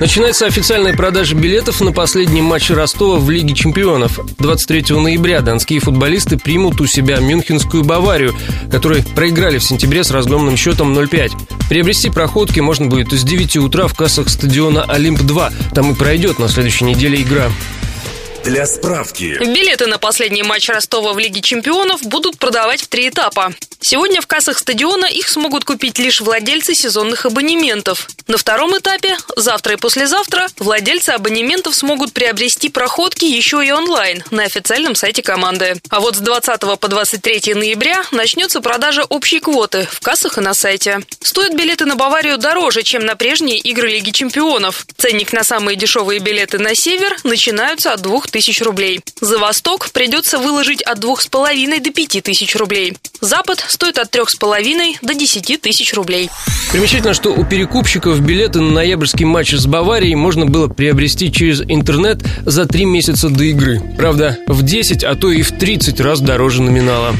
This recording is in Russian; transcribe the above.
Начинается официальная продажа билетов на последний матч Ростова в Лиге чемпионов. 23 ноября донские футболисты примут у себя Мюнхенскую Баварию, которые проиграли в сентябре с разгромным счетом 0-5. Приобрести проходки можно будет с 9 утра в кассах стадиона «Олимп-2». Там и пройдет на следующей неделе игра. Для справки. Билеты на последний матч Ростова в Лиге чемпионов будут продавать в три этапа. Сегодня в кассах стадиона их смогут купить лишь владельцы сезонных абонементов. На втором этапе, завтра и послезавтра, владельцы абонементов смогут приобрести проходки еще и онлайн на официальном сайте команды. А вот с 20 по 23 ноября начнется продажа общей квоты в кассах и на сайте. Стоят билеты на Баварию дороже, чем на прежние игры Лиги чемпионов. Ценник на самые дешевые билеты на север начинаются от 2000 рублей. За восток придется выложить от 2,5 до 5000 рублей. Запад стоит от 3,5 до 10 тысяч рублей. Примечательно, что у перекупщиков билеты на ноябрьский матч с Баварией можно было приобрести через интернет за три месяца до игры. Правда, в 10, а то и в 30 раз дороже номинала.